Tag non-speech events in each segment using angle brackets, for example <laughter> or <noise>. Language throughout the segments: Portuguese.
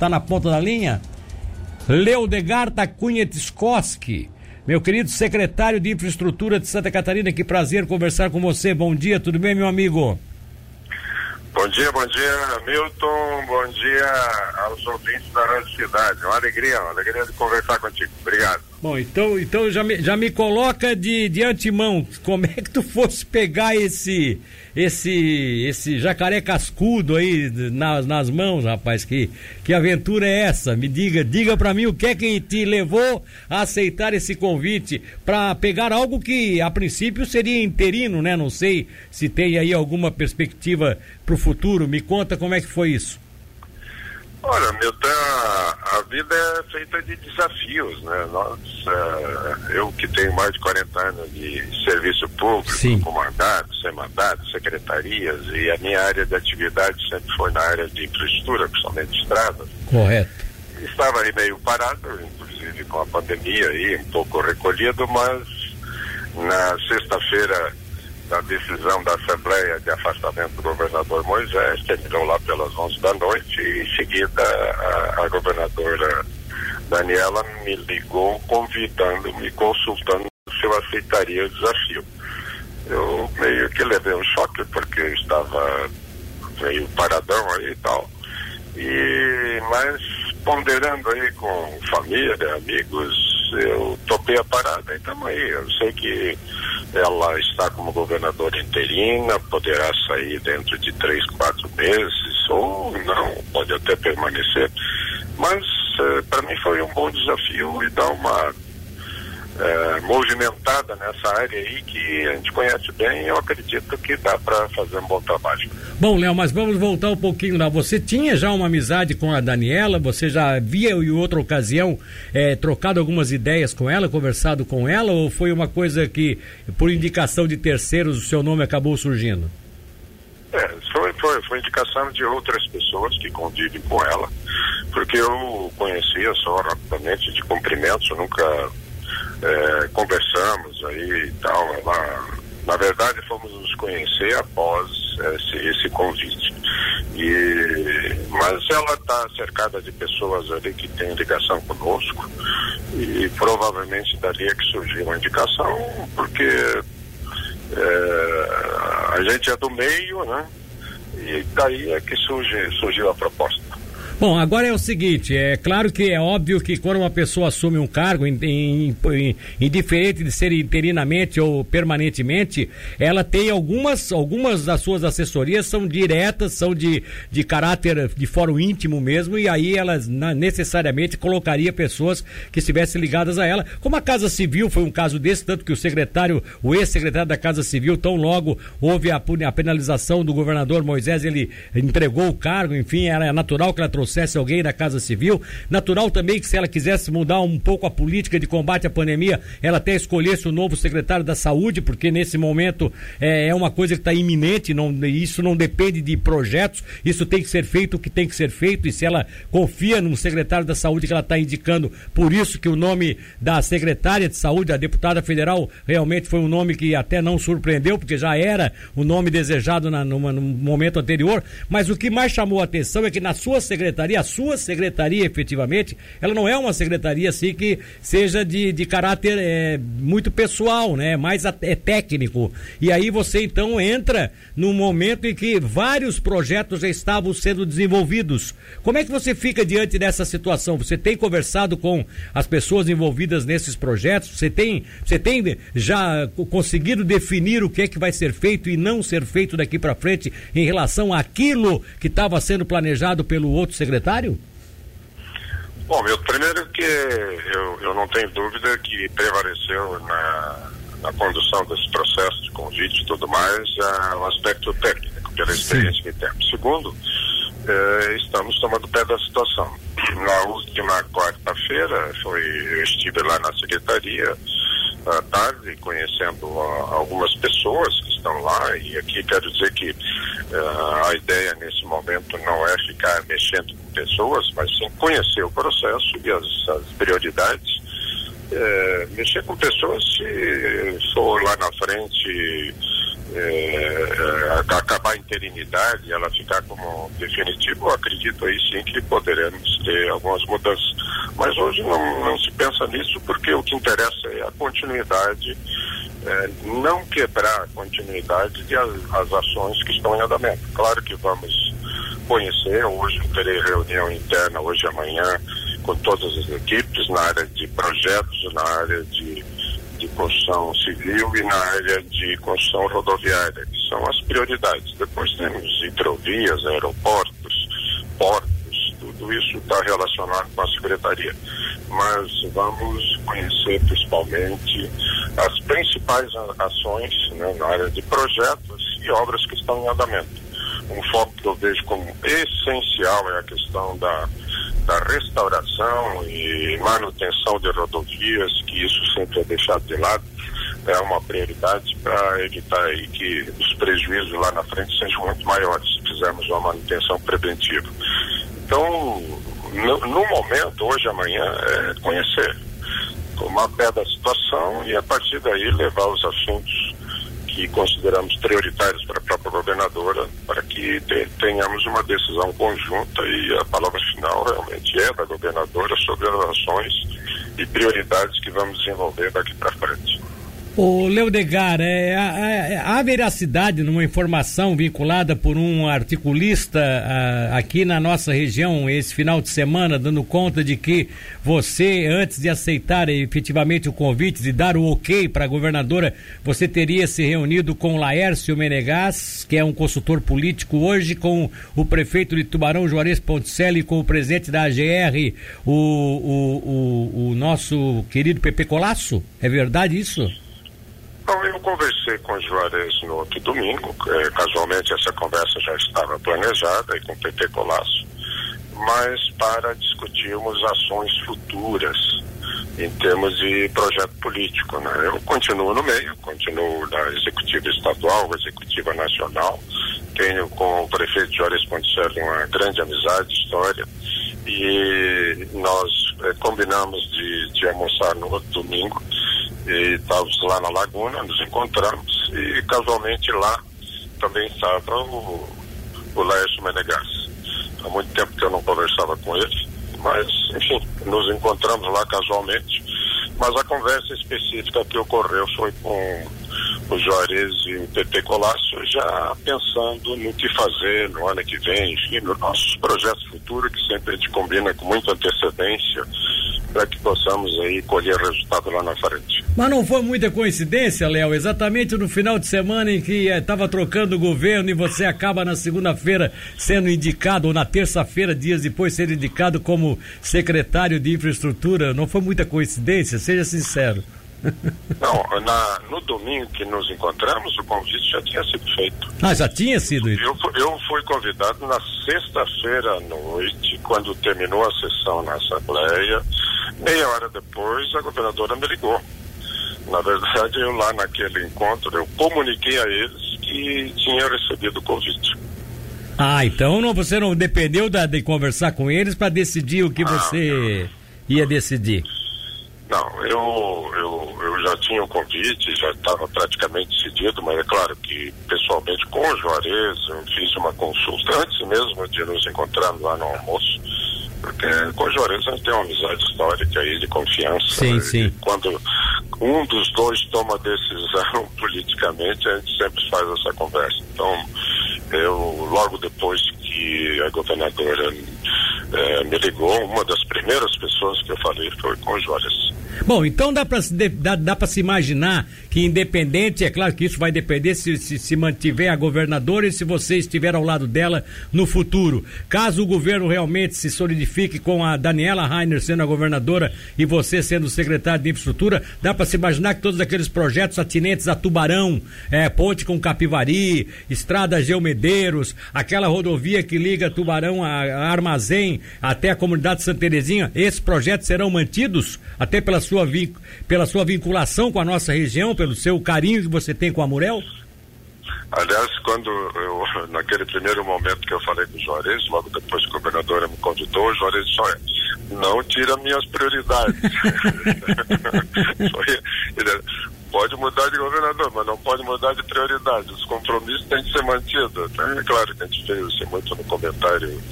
Está na ponta da linha? Leodegar da Cunha Tiskoski, meu querido secretário de Infraestrutura de Santa Catarina, que prazer conversar com você. Bom dia, tudo bem, meu amigo? Bom dia, bom dia, Milton. Bom dia aos ouvintes da Rádio Cidade. Uma alegria, uma alegria de conversar contigo. Obrigado. Bom, então, então já, me, já me coloca de, de antemão, <laughs> como é que tu fosse pegar esse esse esse jacaré cascudo aí nas, nas mãos, rapaz? Que, que aventura é essa? Me diga, diga para mim o que é que te levou a aceitar esse convite para pegar algo que a princípio seria interino, né? Não sei se tem aí alguma perspectiva para o futuro. Me conta como é que foi isso. Olha, Milton, a vida é feita de desafios, né? Nós, uh, eu que tenho mais de 40 anos de serviço público, Sim. com mandato, sem mandato, secretarias, e a minha área de atividade sempre foi na área de infraestrutura, principalmente estradas. Correto. Estava aí meio parado, inclusive com a pandemia aí, um pouco recolhido, mas na sexta-feira da decisão da Assembleia de afastamento do governador Moisés, terminou lá pelas 11 da noite e em seguida a, a governadora Daniela me ligou convidando-me, consultando se eu aceitaria o desafio. Eu meio que levei um choque porque eu estava meio paradão aí e tal. E, mas ponderando aí com família, amigos, eu topei a parada e estamos aí. Eu sei que ela está como governadora interina, poderá sair dentro de três, quatro meses, ou não, pode até permanecer. Mas eh, para mim foi um bom desafio e dá uma eh, movimentada nessa área aí que a gente conhece bem e eu acredito que dá para fazer um bom trabalho. Bom, Léo, mas vamos voltar um pouquinho lá. Você tinha já uma amizade com a Daniela? Você já havia em outra ocasião eh, trocado algumas ideias com ela, conversado com ela? Ou foi uma coisa que, por indicação de terceiros, o seu nome acabou surgindo? É, foi, foi, foi indicação de outras pessoas que convivem com ela, porque eu conhecia só rapidamente de cumprimentos, nunca é, conversamos aí e tal. Ela, na verdade, fomos nos conhecer após esse, esse convite. E, mas ela está cercada de pessoas ali que têm ligação conosco e provavelmente dali é que surgiu uma indicação, porque é, a gente é do meio, né? E daí é que surge, surgiu a proposta. Bom, agora é o seguinte, é claro que é óbvio que quando uma pessoa assume um cargo, indiferente de ser interinamente ou permanentemente, ela tem algumas, algumas das suas assessorias são diretas, são de, de caráter de fórum íntimo mesmo, e aí elas necessariamente colocaria pessoas que estivessem ligadas a ela. Como a Casa Civil foi um caso desse, tanto que o secretário, o ex-secretário da Casa Civil, tão logo houve a, a penalização do governador Moisés, ele entregou o cargo, enfim, era natural que ela trouxe trouxesse alguém da Casa Civil. Natural também que se ela quisesse mudar um pouco a política de combate à pandemia, ela até escolhesse o novo secretário da Saúde, porque nesse momento é, é uma coisa que está iminente, não, isso não depende de projetos, isso tem que ser feito o que tem que ser feito, e se ela confia no secretário da Saúde que ela está indicando, por isso que o nome da secretária de Saúde, a deputada federal, realmente foi um nome que até não surpreendeu, porque já era o nome desejado na, numa, no momento anterior, mas o que mais chamou a atenção é que na sua secretaria secretaria, a sua secretaria efetivamente, ela não é uma secretaria assim que seja de, de caráter é, muito pessoal, né? Mais é técnico. E aí você então entra num momento em que vários projetos já estavam sendo desenvolvidos. Como é que você fica diante dessa situação? Você tem conversado com as pessoas envolvidas nesses projetos? Você tem, você tem já conseguido definir o que é que vai ser feito e não ser feito daqui para frente em relação àquilo que estava sendo planejado pelo outro secretário? Secretário? Bom, meu, primeiro que eu, eu não tenho dúvida que prevaleceu na, na condução desse processo de convite e tudo mais é, o aspecto técnico, pela experiência Sim. que temos. Segundo, eh, estamos tomando pé da situação. Na última quarta-feira, foi, eu estive lá na secretaria, tarde, conhecendo algumas pessoas que estão lá, e aqui quero dizer que uh, a ideia nesse momento não é ficar mexendo com pessoas, mas sim conhecer o processo e as, as prioridades. Uh, mexer com pessoas se for lá na frente é, acabar a interinidade e ela ficar como definitiva, eu acredito aí sim que poderemos ter algumas mudanças. Mas hoje não, não se pensa nisso porque o que interessa é a continuidade, é, não quebrar a continuidade de as, as ações que estão em andamento. Claro que vamos conhecer, hoje terei reunião interna hoje e amanhã com todas as equipes na área de projetos, na área de de construção civil e na área de construção rodoviária, que são as prioridades. Depois temos hidrovias, aeroportos, portos, tudo isso está relacionado com a secretaria. Mas vamos conhecer principalmente as principais ações né, na área de projetos e obras que estão em andamento. Um foco que eu vejo como essencial é a questão da da restauração e manutenção de rodovias, que isso sempre é deixado de lado, é uma prioridade para evitar aí que os prejuízos lá na frente sejam muito maiores se fizermos uma manutenção preventiva. Então, no, no momento, hoje amanhã, é conhecer, tomar pé da situação e a partir daí levar os assuntos que consideramos prioritários para a própria governadora, para que tenhamos uma decisão conjunta e a palavra final realmente é da governadora sobre as ações e prioridades que vamos desenvolver daqui para frente. O Leodegar, é, há, há veracidade numa informação vinculada por um articulista a, aqui na nossa região esse final de semana, dando conta de que você, antes de aceitar efetivamente o convite, de dar o ok para a governadora, você teria se reunido com Laércio Menegas, que é um consultor político hoje, com o prefeito de Tubarão, Juarez Ponticelli, com o presidente da AGR, o, o, o, o nosso querido Pepe Colasso? É verdade isso? Então, eu conversei com o Juarez no outro domingo, é, casualmente essa conversa já estava planejada e com o PT Colasso, mas para discutirmos ações futuras em termos de projeto político. Né? Eu continuo no meio, continuo na executiva estadual, executiva nacional, tenho com o prefeito Juarez Ponticelli uma grande amizade, história, e nós é, combinamos de, de almoçar no outro domingo e estávamos lá na Laguna, nos encontramos e casualmente lá também estava o, o Laércio Menegas. Há muito tempo que eu não conversava com ele, mas enfim, nos encontramos lá casualmente. Mas a conversa específica que ocorreu foi com o Juarez e o PT Colácio já pensando no que fazer no ano que vem, enfim, nos nossos projetos futuros, que sempre a gente combina com muita antecedência para que possamos aí colher resultado lá na frente. Mas não foi muita coincidência, Léo, exatamente no final de semana em que estava eh, trocando o governo e você acaba na segunda-feira sendo indicado, ou na terça-feira, dias depois, ser indicado como secretário de infraestrutura. Não foi muita coincidência, seja sincero. <laughs> Não, na, no domingo que nos encontramos, o convite já tinha sido feito. Ah, já tinha sido? Eu, eu fui convidado na sexta-feira à noite, quando terminou a sessão na Assembleia. Meia hora depois, a governadora me ligou. Na verdade, eu lá naquele encontro, eu comuniquei a eles que tinha recebido o convite. Ah, então não, você não dependeu da, de conversar com eles para decidir o que ah, você não. ia decidir? Não, eu, eu, eu já tinha o convite, já estava praticamente decidido, mas é claro que pessoalmente com o Juarez eu fiz uma consulta antes mesmo de nos encontrarmos lá no almoço, porque com o Juarez a gente tem uma amizade histórica aí de confiança. Sim, né? sim. quando um dos dois toma decisão <laughs> politicamente, a gente sempre faz essa conversa. Então, eu logo depois que a governadora é, me ligou, uma das primeiras pessoas que eu falei foi com. Bom, então dá para dá, dá se imaginar que independente, é claro que isso vai depender se, se, se mantiver a governadora e se você estiver ao lado dela no futuro. Caso o governo realmente se solidifique com a Daniela Rainer sendo a governadora e você sendo o secretário de infraestrutura, dá para se imaginar que todos aqueles projetos atinentes a Tubarão, é, ponte com Capivari, estrada Geomedeiros, aquela rodovia que liga Tubarão a, a Armazém até a comunidade Santa Terezinha, esses projetos serão mantidos até pela sua, pela sua vinculação com a nossa região, pelo seu carinho que você tem com a Murel? Aliás, quando eu, <laughs> naquele primeiro momento que eu falei com o Juarez, logo depois que o governador me convidou, o Juarez disse, olha, não tira minhas prioridades. <laughs> Pode mudar de governador, mas não pode mudar de prioridade. Os compromissos têm que ser mantidos. É claro que a gente fez isso muito no comentário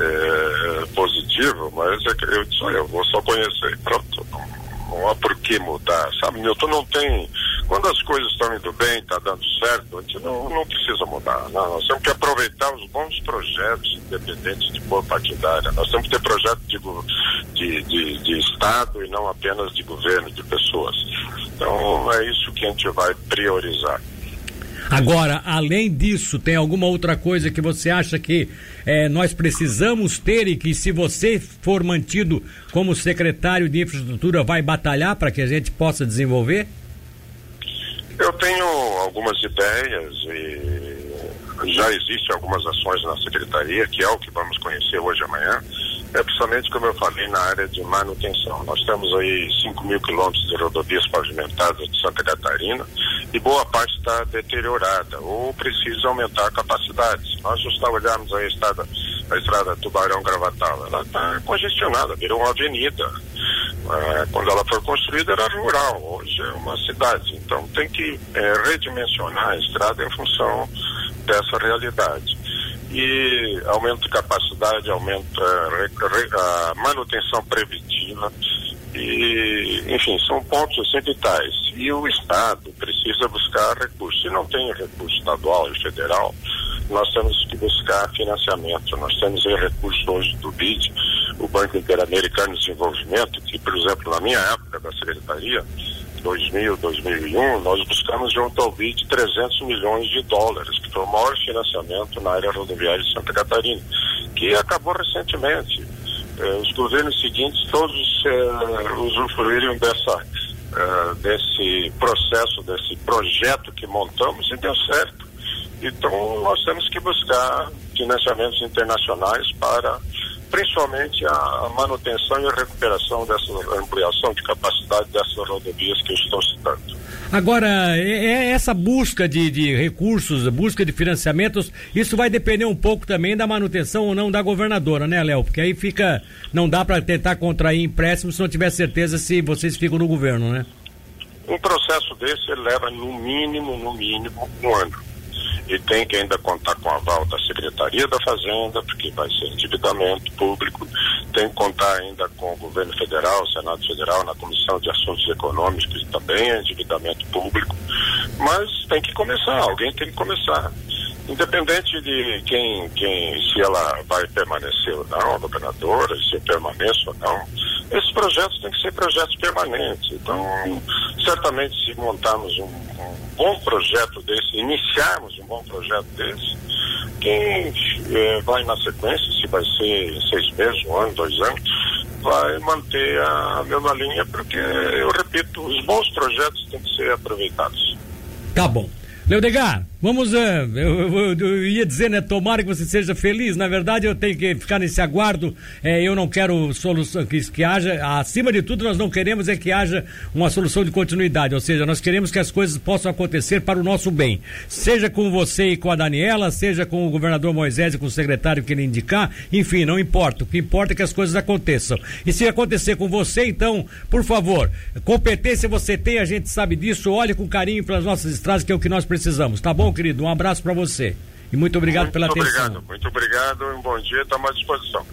é, positivo, mas é eu disse, olha, eu vou só conhecer. Pronto, não, há por que mudar. Sabe, Milton, não tem. Quando as coisas estão indo bem, está dando certo, a gente não, não precisa mudar. Não, nós temos que aproveitar os bons projetos, independentes de cor partidária. Nós temos que ter projetos de, de, de, de Estado e não apenas de governo, de pessoas. Então, é isso que a gente vai priorizar. Agora, além disso, tem alguma outra coisa que você acha que é, nós precisamos ter e que, se você for mantido como secretário de infraestrutura, vai batalhar para que a gente possa desenvolver? Eu tenho algumas ideias e já existem algumas ações na secretaria, que é o que vamos conhecer hoje e amanhã é precisamente como eu falei na área de manutenção. Nós temos aí 5 mil quilômetros de rodovias pavimentadas de Santa Catarina e boa parte está deteriorada ou precisa aumentar a capacidade. Se nós só olharmos a estrada, a estrada Tubarão-Gravatal, ela está congestionada, virou uma avenida. É, quando ela foi construída era rural, hoje é uma cidade. Então tem que é, redimensionar a estrada em função dessa realidade e aumento de capacidade, aumenta a manutenção preventiva e, enfim, são pontos vitais. E o Estado precisa buscar recursos. Se não tem recurso estadual e federal, nós temos que buscar financiamento. Nós temos recursos hoje do BID, o Banco Interamericano de Desenvolvimento, que, por exemplo, na minha época da Secretaria, 2000, 2001, nós buscamos junto ao BID 300 milhões de dólares, que foi o maior financiamento na área rodoviária de Santa Catarina, que acabou recentemente. Eh, os governos seguintes todos eh, usufruíram dessa, eh, desse processo, desse projeto que montamos e deu certo. Então, nós temos que buscar financiamentos internacionais para principalmente a manutenção e a recuperação dessa ampliação de capacidade dessas rodovias que eu estou citando. Agora, é, é essa busca de, de recursos, busca de financiamentos, isso vai depender um pouco também da manutenção ou não da governadora, né, Léo? Porque aí fica, não dá para tentar contrair empréstimo se não tiver certeza se vocês ficam no governo, né? Um processo desse leva no mínimo, no mínimo, um ano e tem que ainda contar com o aval da Secretaria da Fazenda, porque vai ser endividamento público, tem que contar ainda com o governo federal, o Senado Federal, na Comissão de Assuntos Econômicos, que também é endividamento público, mas tem que começar, alguém tem que começar. Independente de quem, quem se ela vai permanecer ou não, a governadora, se eu permaneço ou não, esses projetos têm que ser projetos permanentes. Então, certamente, se montarmos um, um bom projeto desse, iniciarmos um bom projeto desse, quem eh, vai na sequência, se vai ser seis meses, um ano, dois anos, vai manter a mesma linha, porque, eu repito, os bons projetos têm que ser aproveitados. Tá bom. Leodegar, vamos. Uh, eu, eu, eu, ia dizer, né? Tomara que você seja feliz. Na verdade, eu tenho que ficar nesse aguardo. É, eu não quero solução que, que haja. Acima de tudo, nós não queremos é que haja uma solução de continuidade. Ou seja, nós queremos que as coisas possam acontecer para o nosso bem. Seja com você e com a Daniela, seja com o governador Moisés e com o secretário que ele indicar. Enfim, não importa. O que importa é que as coisas aconteçam. E se acontecer com você, então, por favor, competência você tem, a gente sabe disso. Olhe com carinho para as nossas estradas, que é o que nós precisamos precisamos. Tá bom, querido? Um abraço para você. E muito obrigado muito pela obrigado, atenção. Muito obrigado, um bom dia, estamos à disposição.